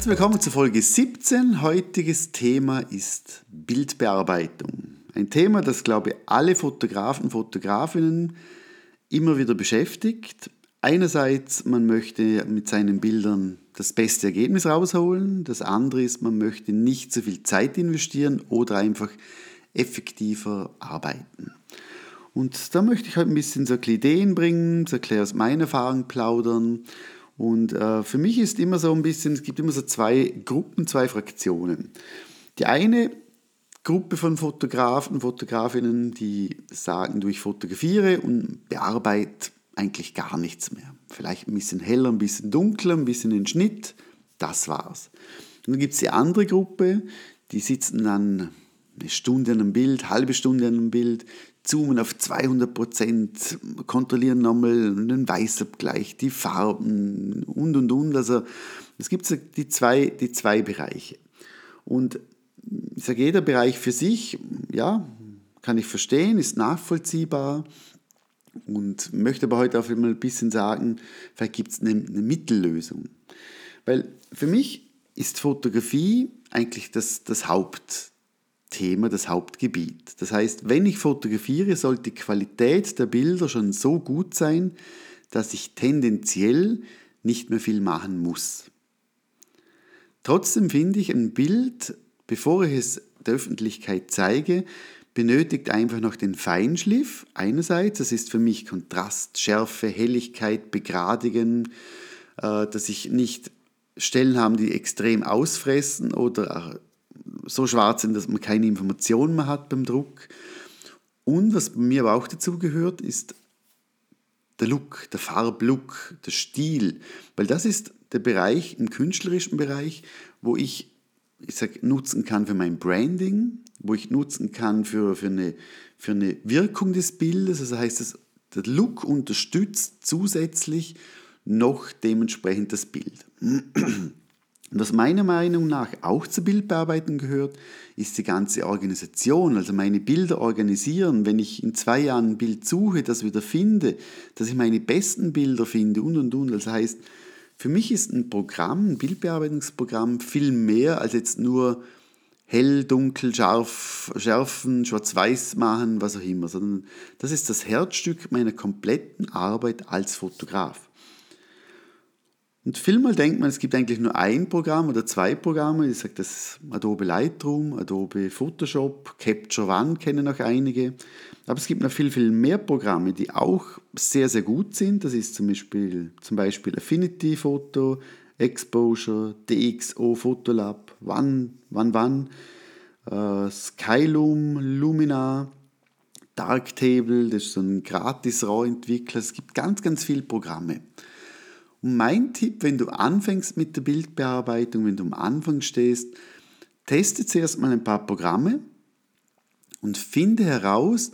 Herzlich willkommen zu Folge 17. Heutiges Thema ist Bildbearbeitung. Ein Thema, das, glaube ich, alle Fotografen und Fotografinnen immer wieder beschäftigt. Einerseits, man möchte mit seinen Bildern das beste Ergebnis rausholen. Das andere ist, man möchte nicht so viel Zeit investieren oder einfach effektiver arbeiten. Und da möchte ich heute ein bisschen so Ideen bringen, so aus meiner Erfahrung plaudern und äh, für mich ist immer so ein bisschen, es gibt immer so zwei Gruppen, zwei Fraktionen. Die eine Gruppe von Fotografen, Fotografinnen, die sagen, du, ich fotografiere und bearbeite eigentlich gar nichts mehr. Vielleicht ein bisschen heller, ein bisschen dunkler, ein bisschen den Schnitt, das war's. Und dann gibt es die andere Gruppe, die sitzen dann eine Stunde an einem Bild, halbe Stunde an einem Bild, zoomen auf 200 Prozent, kontrollieren nochmal den Weißabgleich, die Farben und und und. Also es gibt die zwei, die zwei Bereiche. Und ich sage, jeder Bereich für sich, ja, kann ich verstehen, ist nachvollziehbar und möchte aber heute auch mal ein bisschen sagen, vielleicht gibt es eine, eine Mittellösung. Weil für mich ist Fotografie eigentlich das, das Haupt, Thema, das Hauptgebiet. Das heißt, wenn ich fotografiere, sollte die Qualität der Bilder schon so gut sein, dass ich tendenziell nicht mehr viel machen muss. Trotzdem finde ich, ein Bild, bevor ich es der Öffentlichkeit zeige, benötigt einfach noch den Feinschliff. Einerseits, das ist für mich Kontrast, Schärfe, Helligkeit, Begradigen, äh, dass ich nicht Stellen habe, die extrem ausfressen oder so schwarz sind, dass man keine Informationen mehr hat beim Druck. Und was bei mir aber auch dazu gehört, ist der Look, der Farblook, der Stil. Weil das ist der Bereich im künstlerischen Bereich, wo ich, ich sag, nutzen kann für mein Branding, wo ich nutzen kann für, für, eine, für eine Wirkung des Bildes. Also heißt es, der Look unterstützt zusätzlich noch dementsprechend das Bild. Und was meiner Meinung nach auch zur Bildbearbeitung gehört, ist die ganze Organisation, also meine Bilder organisieren. Wenn ich in zwei Jahren ein Bild suche, das wieder finde, dass ich meine besten Bilder finde und und und. Das heißt, für mich ist ein Programm, ein Bildbearbeitungsprogramm viel mehr als jetzt nur hell, dunkel, scharf, schärfen, schwarz-weiß machen, was auch immer, sondern das ist das Herzstück meiner kompletten Arbeit als Fotograf. Und vielmal denkt man, es gibt eigentlich nur ein Programm oder zwei Programme. Ich sage das Adobe Lightroom, Adobe Photoshop, Capture One kennen auch einige. Aber es gibt noch viel, viel mehr Programme, die auch sehr, sehr gut sind. Das ist zum Beispiel, zum Beispiel Affinity Photo, Exposure, DxO Photolab, One, One, One, äh, Skyloom, Lumina, Darktable, das ist so ein gratis RAW-Entwickler. Es gibt ganz, ganz viele Programme. Mein Tipp, wenn du anfängst mit der Bildbearbeitung, wenn du am Anfang stehst, teste zuerst mal ein paar Programme und finde heraus,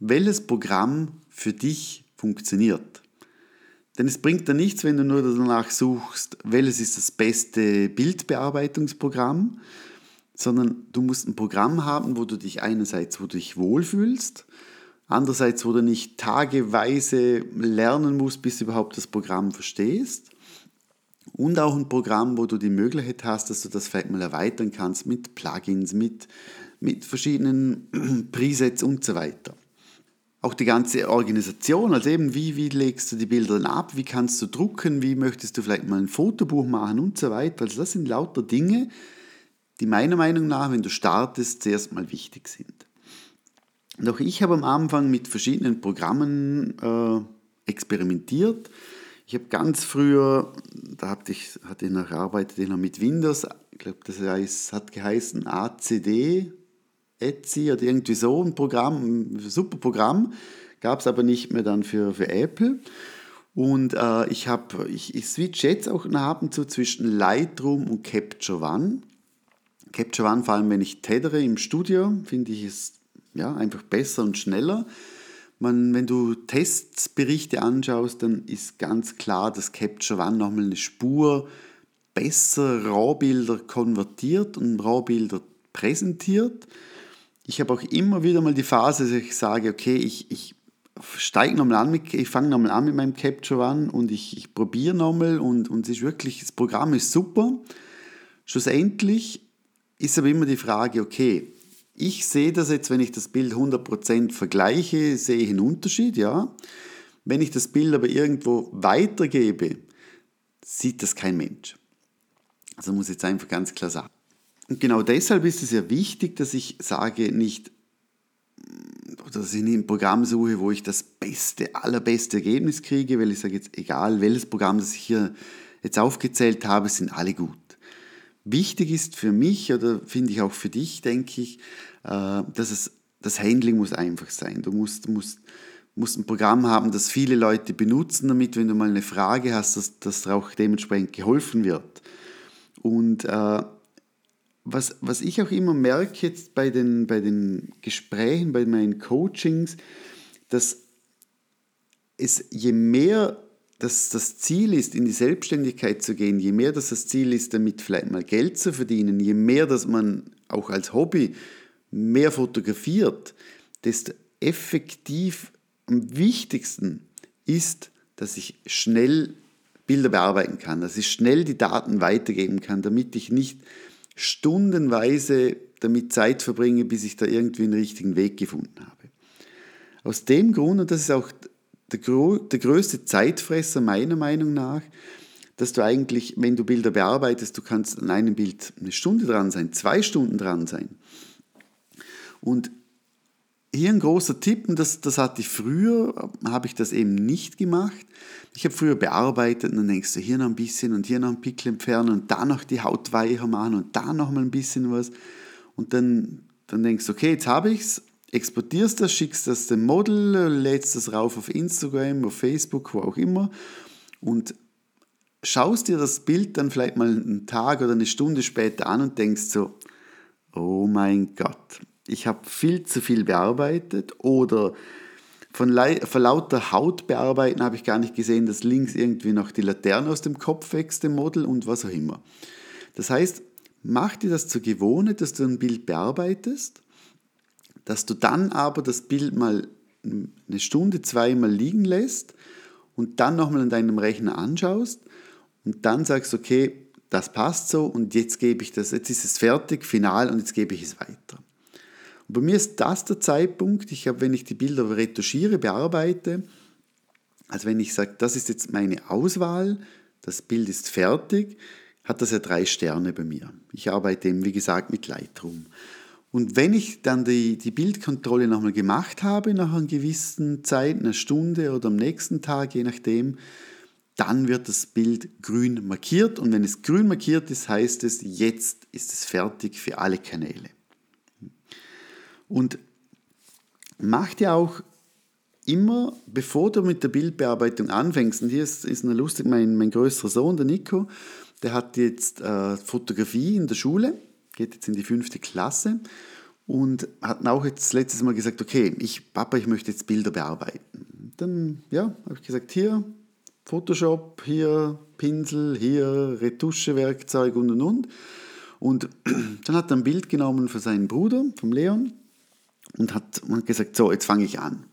welches Programm für dich funktioniert. Denn es bringt dir nichts, wenn du nur danach suchst, welches ist das beste Bildbearbeitungsprogramm, sondern du musst ein Programm haben, wo du dich einerseits, wo du dich wohlfühlst Andererseits, wo du nicht tageweise lernen musst, bis du überhaupt das Programm verstehst. Und auch ein Programm, wo du die Möglichkeit hast, dass du das vielleicht mal erweitern kannst mit Plugins, mit, mit verschiedenen Presets und so weiter. Auch die ganze Organisation, also eben wie, wie legst du die Bilder dann ab, wie kannst du drucken, wie möchtest du vielleicht mal ein Fotobuch machen und so weiter. Also das sind lauter Dinge, die meiner Meinung nach, wenn du startest, zuerst mal wichtig sind. Doch ich habe am Anfang mit verschiedenen Programmen äh, experimentiert. Ich habe ganz früher, da hatte ich, hatte ich noch gearbeitet ich noch mit Windows, ich glaube, das heißt, hat geheißen ACD, Etsy oder irgendwie so ein Programm, ein super Programm, gab es aber nicht mehr dann für, für Apple. Und äh, ich, hab, ich, ich switch jetzt auch ab und zu zwischen Lightroom und Capture One. Capture One, vor allem wenn ich tethere im Studio, finde ich es ja, einfach besser und schneller. Man, wenn du Testberichte anschaust, dann ist ganz klar, dass Capture One nochmal eine Spur besser RAW-Bilder konvertiert und RAW-Bilder präsentiert. Ich habe auch immer wieder mal die Phase, dass ich sage, okay, ich, ich steige nochmal an, mit, ich fange nochmal an mit meinem Capture One und ich, ich probiere nochmal und, und es ist wirklich, das Programm ist super. Schlussendlich ist aber immer die Frage, okay, ich sehe das jetzt, wenn ich das Bild 100% vergleiche, sehe ich einen Unterschied, ja. Wenn ich das Bild aber irgendwo weitergebe, sieht das kein Mensch. Also muss ich jetzt einfach ganz klar sagen. Und genau deshalb ist es ja wichtig, dass ich sage, nicht, dass ich nicht ein Programm suche, wo ich das beste, allerbeste Ergebnis kriege, weil ich sage jetzt, egal welches Programm, das ich hier jetzt aufgezählt habe, sind alle gut. Wichtig ist für mich oder finde ich auch für dich, denke ich, äh, dass es, das Handling muss einfach sein. Du musst, musst, musst ein Programm haben, das viele Leute benutzen, damit, wenn du mal eine Frage hast, dass, dass auch dementsprechend geholfen wird. Und äh, was, was ich auch immer merke jetzt bei den, bei den Gesprächen, bei meinen Coachings, dass es je mehr das, das Ziel ist, in die Selbstständigkeit zu gehen, je mehr das das Ziel ist, damit vielleicht mal Geld zu verdienen, je mehr, dass man auch als Hobby mehr fotografiert, desto effektiv am wichtigsten ist, dass ich schnell Bilder bearbeiten kann, dass ich schnell die Daten weitergeben kann, damit ich nicht stundenweise damit Zeit verbringe, bis ich da irgendwie einen richtigen Weg gefunden habe. Aus dem Grund, und das ist auch der, der größte Zeitfresser meiner Meinung nach, dass du eigentlich, wenn du Bilder bearbeitest, du kannst an einem Bild eine Stunde dran sein, zwei Stunden dran sein. Und hier ein großer Tipp, und das, das hatte ich früher, habe ich das eben nicht gemacht. Ich habe früher bearbeitet und dann denkst du, hier noch ein bisschen und hier noch ein Pickel entfernen und da noch die Haut weicher machen und da noch mal ein bisschen was. Und dann, dann denkst du, okay, jetzt habe ich es, exportierst das, schickst das dem Model, lädst das rauf auf Instagram, auf Facebook, wo auch immer und schaust dir das Bild dann vielleicht mal einen Tag oder eine Stunde später an und denkst so, oh mein Gott, ich habe viel zu viel bearbeitet oder von, von lauter Haut bearbeiten habe ich gar nicht gesehen, dass links irgendwie noch die Laterne aus dem Kopf wächst, dem Model und was auch immer. Das heißt, mach dir das zur Gewohnheit, dass du ein Bild bearbeitest, dass du dann aber das Bild mal eine Stunde, zweimal liegen lässt und dann nochmal an deinem Rechner anschaust und dann sagst, okay, das passt so und jetzt gebe ich das, jetzt ist es fertig, final und jetzt gebe ich es weiter. Und bei mir ist das der Zeitpunkt, ich habe, wenn ich die Bilder retuschiere, bearbeite, also wenn ich sage, das ist jetzt meine Auswahl, das Bild ist fertig, hat das ja drei Sterne bei mir. Ich arbeite eben, wie gesagt, mit Lightroom. Und wenn ich dann die, die Bildkontrolle nochmal gemacht habe, nach einer gewissen Zeit, einer Stunde oder am nächsten Tag, je nachdem, dann wird das Bild grün markiert. Und wenn es grün markiert ist, heißt es, jetzt ist es fertig für alle Kanäle. Und mach dir auch immer, bevor du mit der Bildbearbeitung anfängst, und hier ist, ist lustig, mein, mein größerer Sohn, der Nico, der hat jetzt äh, Fotografie in der Schule, geht jetzt in die fünfte Klasse und hat auch jetzt letztes Mal gesagt, okay, ich, Papa, ich möchte jetzt Bilder bearbeiten. Dann, ja, habe ich gesagt, hier Photoshop, hier Pinsel, hier Retuschewerkzeug und und und. Und dann hat er ein Bild genommen für seinen Bruder, vom Leon, und hat, hat gesagt, so, jetzt fange ich an.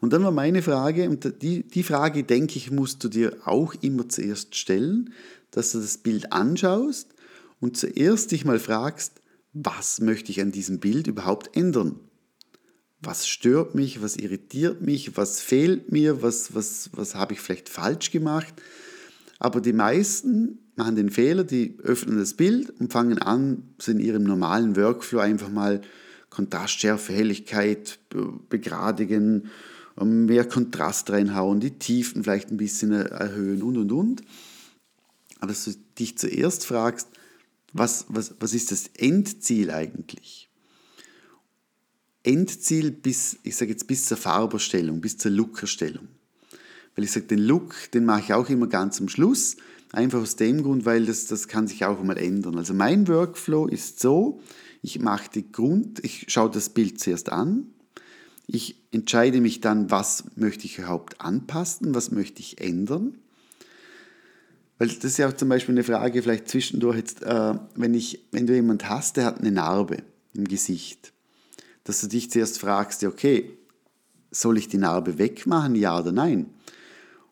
Und dann war meine Frage, und die, die Frage, denke ich, musst du dir auch immer zuerst stellen, dass du das Bild anschaust und zuerst dich mal fragst, was möchte ich an diesem Bild überhaupt ändern? Was stört mich, was irritiert mich, was fehlt mir, was, was, was habe ich vielleicht falsch gemacht? Aber die meisten machen den Fehler, die öffnen das Bild und fangen an, so in ihrem normalen Workflow einfach mal Kontrastschärfe, Helligkeit begradigen, ähm, mehr Kontrast reinhauen, die Tiefen vielleicht ein bisschen erhöhen und und und. Aber dass du dich zuerst fragst, was, was, was ist das Endziel eigentlich? Endziel bis, ich sage jetzt bis zur Farberstellung, bis zur Lookerstellung. Weil ich sage, den Look, den mache ich auch immer ganz am Schluss. Einfach aus dem Grund, weil das, das kann sich auch mal ändern. Also mein Workflow ist so, ich mache die Grund, ich schaue das Bild zuerst an. Ich entscheide mich dann, was möchte ich überhaupt anpassen, was möchte ich ändern. Weil das ist ja auch zum Beispiel eine Frage, vielleicht zwischendurch jetzt, äh, wenn, ich, wenn du jemanden hast, der hat eine Narbe im Gesicht, dass du dich zuerst fragst, okay, soll ich die Narbe wegmachen, ja oder nein?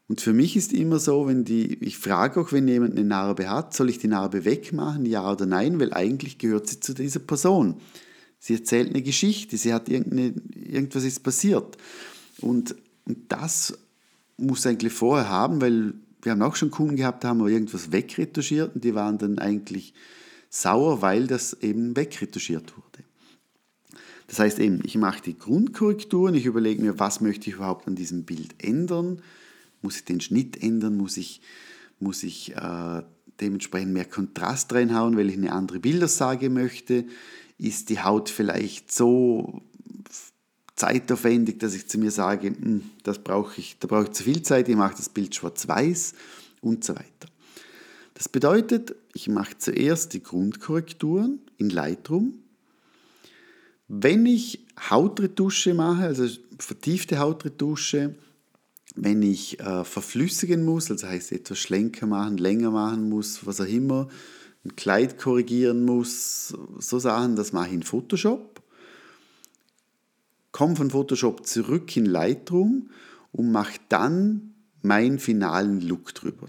Und für mich ist immer so, wenn die, ich frage auch, wenn jemand eine Narbe hat, soll ich die Narbe wegmachen, ja oder nein, weil eigentlich gehört sie zu dieser Person. Sie erzählt eine Geschichte, sie hat irgendeine, irgendwas ist passiert. Und, und das muss eigentlich vorher haben, weil wir haben auch schon Kunden gehabt, da haben wir irgendwas wegretuschiert und die waren dann eigentlich sauer, weil das eben wegretuschiert wurde. Das heißt eben, ich mache die Grundkorrekturen, ich überlege mir, was möchte ich überhaupt an diesem Bild ändern muss ich den Schnitt ändern? Muss ich, muss ich äh, dementsprechend mehr Kontrast reinhauen, weil ich eine andere Bildersage möchte? Ist die Haut vielleicht so zeitaufwendig, dass ich zu mir sage, hm, das brauche ich, da brauche ich zu viel Zeit, ich mache das Bild schwarz-weiß und so weiter. Das bedeutet, ich mache zuerst die Grundkorrekturen in Lightroom. Wenn ich Hautretusche mache, also vertiefte Hautretusche, wenn ich äh, verflüssigen muss, also heißt etwas schlenker machen, länger machen muss, was auch immer, ein Kleid korrigieren muss, so Sachen, das mache ich in Photoshop. Komme von Photoshop zurück in Lightroom und mache dann meinen finalen Look drüber.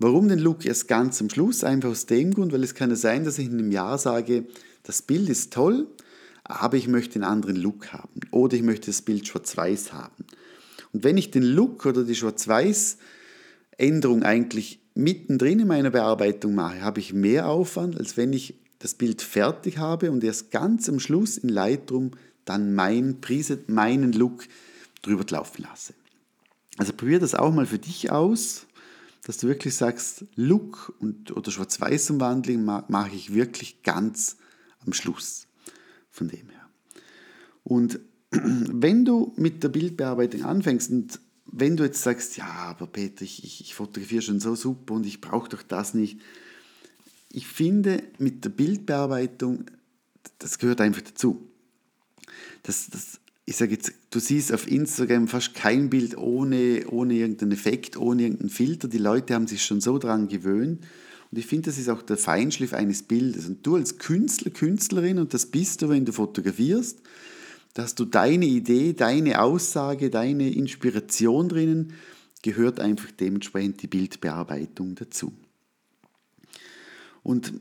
Warum den Look erst ganz am Schluss? Einfach aus dem Grund, weil es kann ja sein, dass ich in einem Jahr sage, das Bild ist toll, aber ich möchte einen anderen Look haben oder ich möchte das Bild schwarz-weiß haben. Und wenn ich den Look oder die Schwarz-Weiß-Änderung eigentlich mittendrin in meiner Bearbeitung mache, habe ich mehr Aufwand, als wenn ich das Bild fertig habe und erst ganz am Schluss in Lightroom dann mein Preset, meinen Look drüber laufen lasse. Also probier das auch mal für dich aus, dass du wirklich sagst, Look und, oder Schwarz-Weiß-Umwandlung mache ich wirklich ganz am Schluss von dem her. Und wenn du mit der Bildbearbeitung anfängst und wenn du jetzt sagst, ja, aber Peter, ich, ich, ich fotografiere schon so super und ich brauche doch das nicht. Ich finde, mit der Bildbearbeitung, das gehört einfach dazu. Das, das, ich sage jetzt, du siehst auf Instagram fast kein Bild ohne, ohne irgendeinen Effekt, ohne irgendeinen Filter. Die Leute haben sich schon so daran gewöhnt. Und ich finde, das ist auch der Feinschliff eines Bildes. Und du als Künstler, Künstlerin, und das bist du, wenn du fotografierst, dass du deine Idee, deine Aussage, deine Inspiration drinnen, gehört einfach dementsprechend die Bildbearbeitung dazu. Und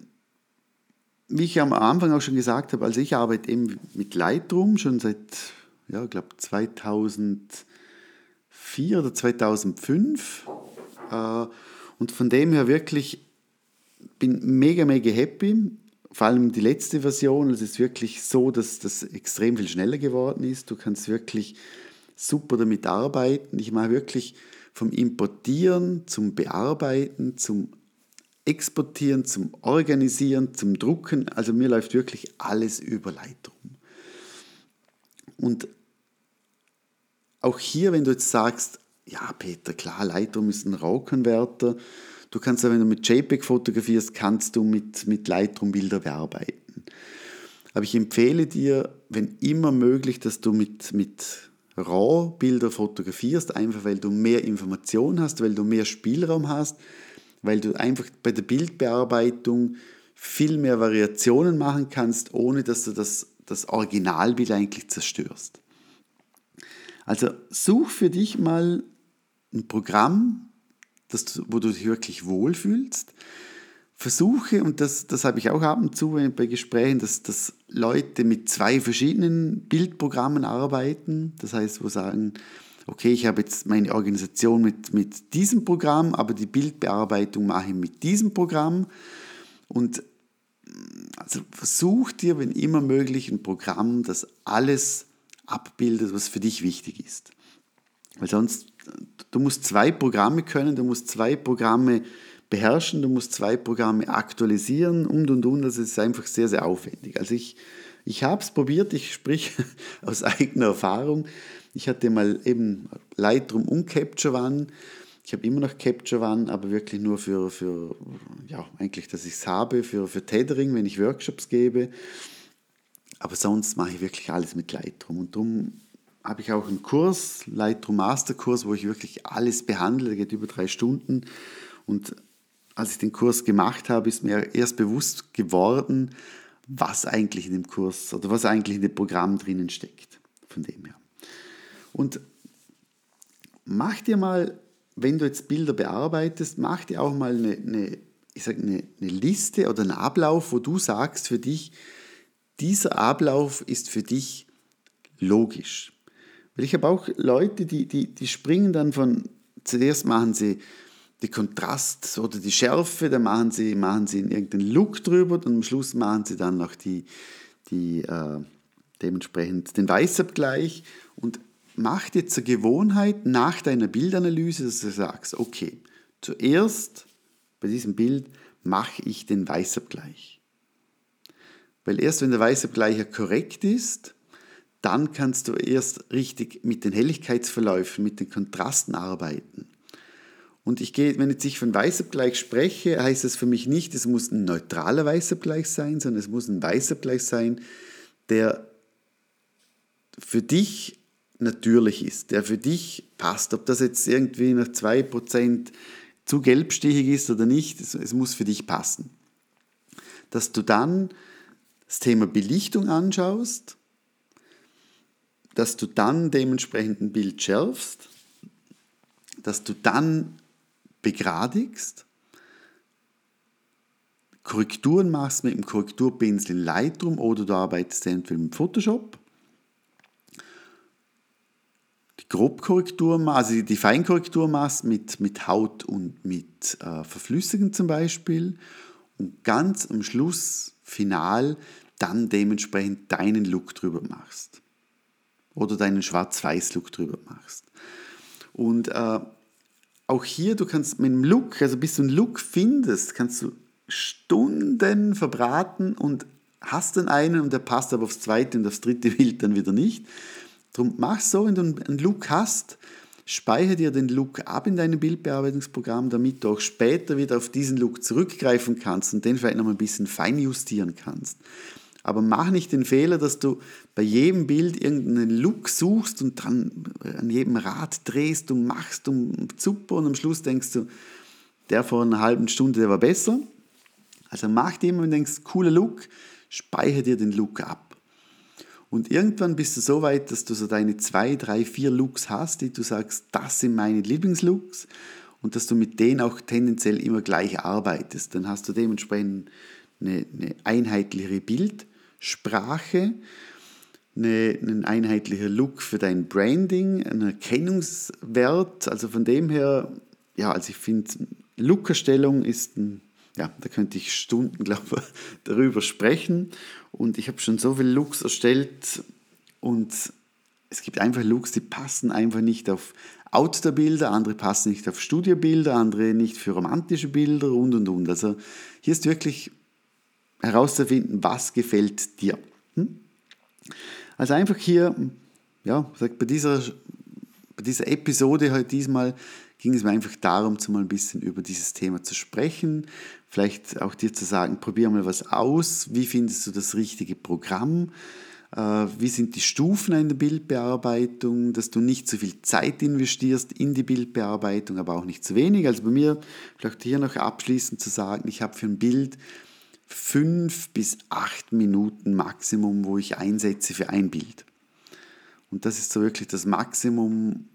wie ich am Anfang auch schon gesagt habe, also ich arbeite eben mit Lightroom schon seit, ja, ich glaube 2004 oder 2005 äh, und von dem her wirklich bin mega, mega happy vor allem die letzte Version, es ist wirklich so, dass das extrem viel schneller geworden ist. Du kannst wirklich super damit arbeiten. Ich mache wirklich vom Importieren zum Bearbeiten, zum Exportieren, zum Organisieren, zum Drucken. Also mir läuft wirklich alles über Lightroom. Und auch hier, wenn du jetzt sagst, ja Peter, klar, Lightroom ist ein RAW-Konverter, Du kannst ja, wenn du mit JPEG fotografierst, kannst du mit, mit Lightroom Bilder bearbeiten. Aber ich empfehle dir, wenn immer möglich, dass du mit, mit RAW-Bilder fotografierst, einfach weil du mehr Information hast, weil du mehr Spielraum hast, weil du einfach bei der Bildbearbeitung viel mehr Variationen machen kannst, ohne dass du das, das Originalbild eigentlich zerstörst. Also such für dich mal ein Programm, das, wo du dich wirklich wohlfühlst. Versuche, und das, das habe ich auch ab und zu bei Gesprächen, dass, dass Leute mit zwei verschiedenen Bildprogrammen arbeiten. Das heißt, wo sagen, okay, ich habe jetzt meine Organisation mit, mit diesem Programm, aber die Bildbearbeitung mache ich mit diesem Programm. Und also versuch dir, wenn immer möglich, ein Programm, das alles abbildet, was für dich wichtig ist. Weil sonst du musst zwei Programme können, du musst zwei Programme beherrschen, du musst zwei Programme aktualisieren und und und. Das ist einfach sehr, sehr aufwendig. Also ich, ich habe es probiert, ich sprich aus eigener Erfahrung. Ich hatte mal eben Lightroom und Capture One. Ich habe immer noch Capture One, aber wirklich nur für, für ja, eigentlich, dass ich es habe, für, für Tethering, wenn ich Workshops gebe. Aber sonst mache ich wirklich alles mit Lightroom. Und darum habe ich auch einen Kurs, Lightroom Master Kurs, wo ich wirklich alles behandle, der geht über drei Stunden. Und als ich den Kurs gemacht habe, ist mir erst bewusst geworden, was eigentlich in dem Kurs oder was eigentlich in dem Programm drinnen steckt. Von dem her. Und mach dir mal wenn du jetzt Bilder bearbeitest, mach dir auch mal eine, eine ich sag eine, eine Liste oder einen Ablauf, wo du sagst für dich, dieser Ablauf ist für dich logisch. Weil ich habe auch Leute, die, die, die springen dann von, zuerst machen sie die Kontrast oder die Schärfe, dann machen sie, machen sie irgendeinen Look drüber und am Schluss machen sie dann noch die, die äh, dementsprechend den Weißabgleich und mach dir zur Gewohnheit nach deiner Bildanalyse, dass du sagst, okay, zuerst bei diesem Bild mache ich den Weißabgleich. Weil erst wenn der Weißabgleich korrekt ist, dann kannst du erst richtig mit den Helligkeitsverläufen, mit den Kontrasten arbeiten. Und ich gehe, wenn ich von Weißabgleich spreche, heißt das für mich nicht, es muss ein neutraler Weißabgleich sein, sondern es muss ein Weißabgleich sein, der für dich natürlich ist, der für dich passt. Ob das jetzt irgendwie nach 2% zu gelbstichig ist oder nicht, es, muss für dich passen. Dass du dann das Thema Belichtung anschaust, dass du dann dementsprechend ein Bild schärfst, dass du dann begradigst, Korrekturen machst mit dem Korrekturpinsel in Lightroom oder du arbeitest entweder mit Photoshop Grobkorrektur, also die Feinkorrektur machst mit, mit Haut und mit äh, Verflüssigen zum Beispiel und ganz am Schluss, final, dann dementsprechend deinen Look drüber machst. Oder deinen Schwarz-Weiß-Look drüber machst. Und äh, auch hier, du kannst mit dem Look, also bis du einen Look findest, kannst du Stunden verbraten und hast dann einen und der passt aber aufs zweite und aufs dritte Bild dann wieder nicht. Darum mach so, wenn du einen Look hast, speichere dir den Look ab in deinem Bildbearbeitungsprogramm, damit du auch später wieder auf diesen Look zurückgreifen kannst und den vielleicht noch ein bisschen feinjustieren kannst. Aber mach nicht den Fehler, dass du bei jedem Bild irgendeinen Look suchst und dran an jedem Rad drehst und machst und super und am Schluss denkst du, der vor einer halben Stunde, der war besser. Also mach dir immer, wenn du denkst, cooler Look, speichere dir den Look ab. Und irgendwann bist du so weit, dass du so deine zwei, drei, vier Looks hast, die du sagst, das sind meine Lieblingslooks und dass du mit denen auch tendenziell immer gleich arbeitest. Dann hast du dementsprechend eine, eine einheitlichere Bildsprache, eine, einen einheitlicher Look für dein Branding, einen Erkennungswert. Also von dem her, ja, also ich finde, Lookerstellung ist ein ja, da könnte ich Stunden, glaube darüber sprechen. Und ich habe schon so viele Looks erstellt und es gibt einfach Looks, die passen einfach nicht auf Outdoor-Bilder, andere passen nicht auf Studiobilder, andere nicht für romantische Bilder und und und. Also hier ist wirklich herauszufinden, was gefällt dir. Hm? Also einfach hier, ja, bei dieser, bei dieser Episode heute diesmal ging es mir einfach darum, mal ein bisschen über dieses Thema zu sprechen. Vielleicht auch dir zu sagen, probier mal was aus. Wie findest du das richtige Programm? Äh, wie sind die Stufen in der Bildbearbeitung, dass du nicht zu viel Zeit investierst in die Bildbearbeitung, aber auch nicht zu wenig. Also bei mir, vielleicht hier noch abschließend zu sagen, ich habe für ein Bild fünf bis acht Minuten Maximum, wo ich einsetze für ein Bild. Und das ist so wirklich das Maximum,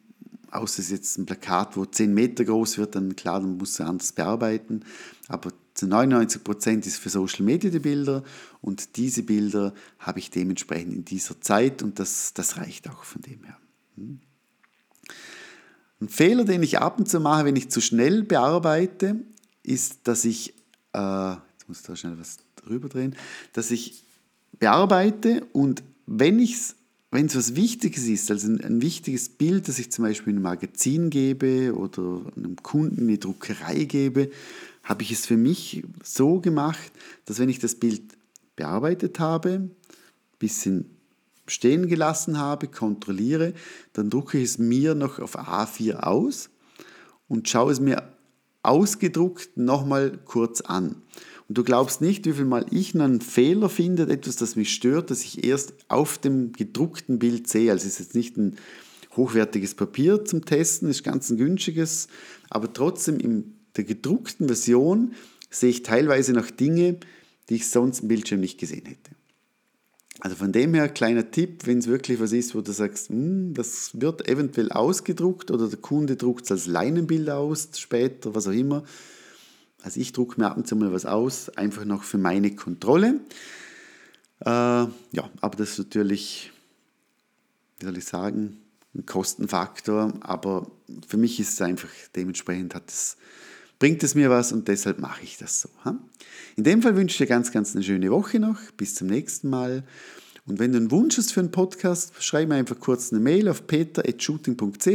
außer es ist jetzt ein Plakat, wo 10 Meter groß wird, dann klar, dann musst du anders bearbeiten. Aber zu 99 Prozent ist für Social Media die Bilder und diese Bilder habe ich dementsprechend in dieser Zeit und das, das reicht auch von dem her. Hm. Ein Fehler, den ich ab und zu mache, wenn ich zu schnell bearbeite, ist, dass ich, äh, jetzt muss ich da schnell was drüber drehen, dass ich bearbeite und wenn ich es wenn es was Wichtiges ist, also ein, ein, wichtiges Bild, das ich zum Beispiel in einem Magazin gebe oder einem Kunden in die Druckerei gebe, habe ich es für mich so gemacht, dass wenn ich das Bild bearbeitet habe, ein bisschen stehen gelassen habe, kontrolliere, dann drucke ich es mir noch auf A4 aus und schaue es mir ausgedruckt nochmal kurz an. Und du glaubst nicht, wie viel Mal ich einen Fehler finde, etwas, das mich stört, das ich erst auf dem gedruckten Bild sehe. Also es ist jetzt nicht ein hochwertiges Papier zum Testen, ist ganz ein günstiges, aber trotzdem in der gedruckten Version sehe ich teilweise noch Dinge, die ich sonst im Bildschirm nicht gesehen hätte. Also von dem her, kleiner Tipp, wenn es wirklich was ist, wo du sagst, hm, das wird eventuell ausgedruckt oder der Kunde druckt es als Leinenbild aus, später, was auch immer. Also ich drucke mir ab und zu mal was aus, einfach noch für meine Kontrolle. Äh, ja, aber das ist natürlich, wie soll ich sagen, ein Kostenfaktor, aber für mich ist es einfach, dementsprechend hat es, bringt es mir was und deshalb mache ich das so. In dem Fall wünsche ich dir ganz, ganz eine schöne Woche noch. Bis zum nächsten Mal. Und wenn du einen Wunsch hast für einen Podcast, schreib mir einfach kurz eine Mail auf peter.shooting.ch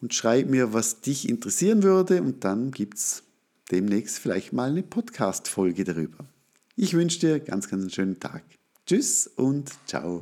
und schreib mir, was dich interessieren würde und dann gibt es demnächst vielleicht mal eine Podcast-Folge darüber. Ich wünsche dir ganz, ganz einen schönen Tag. Tschüss und ciao.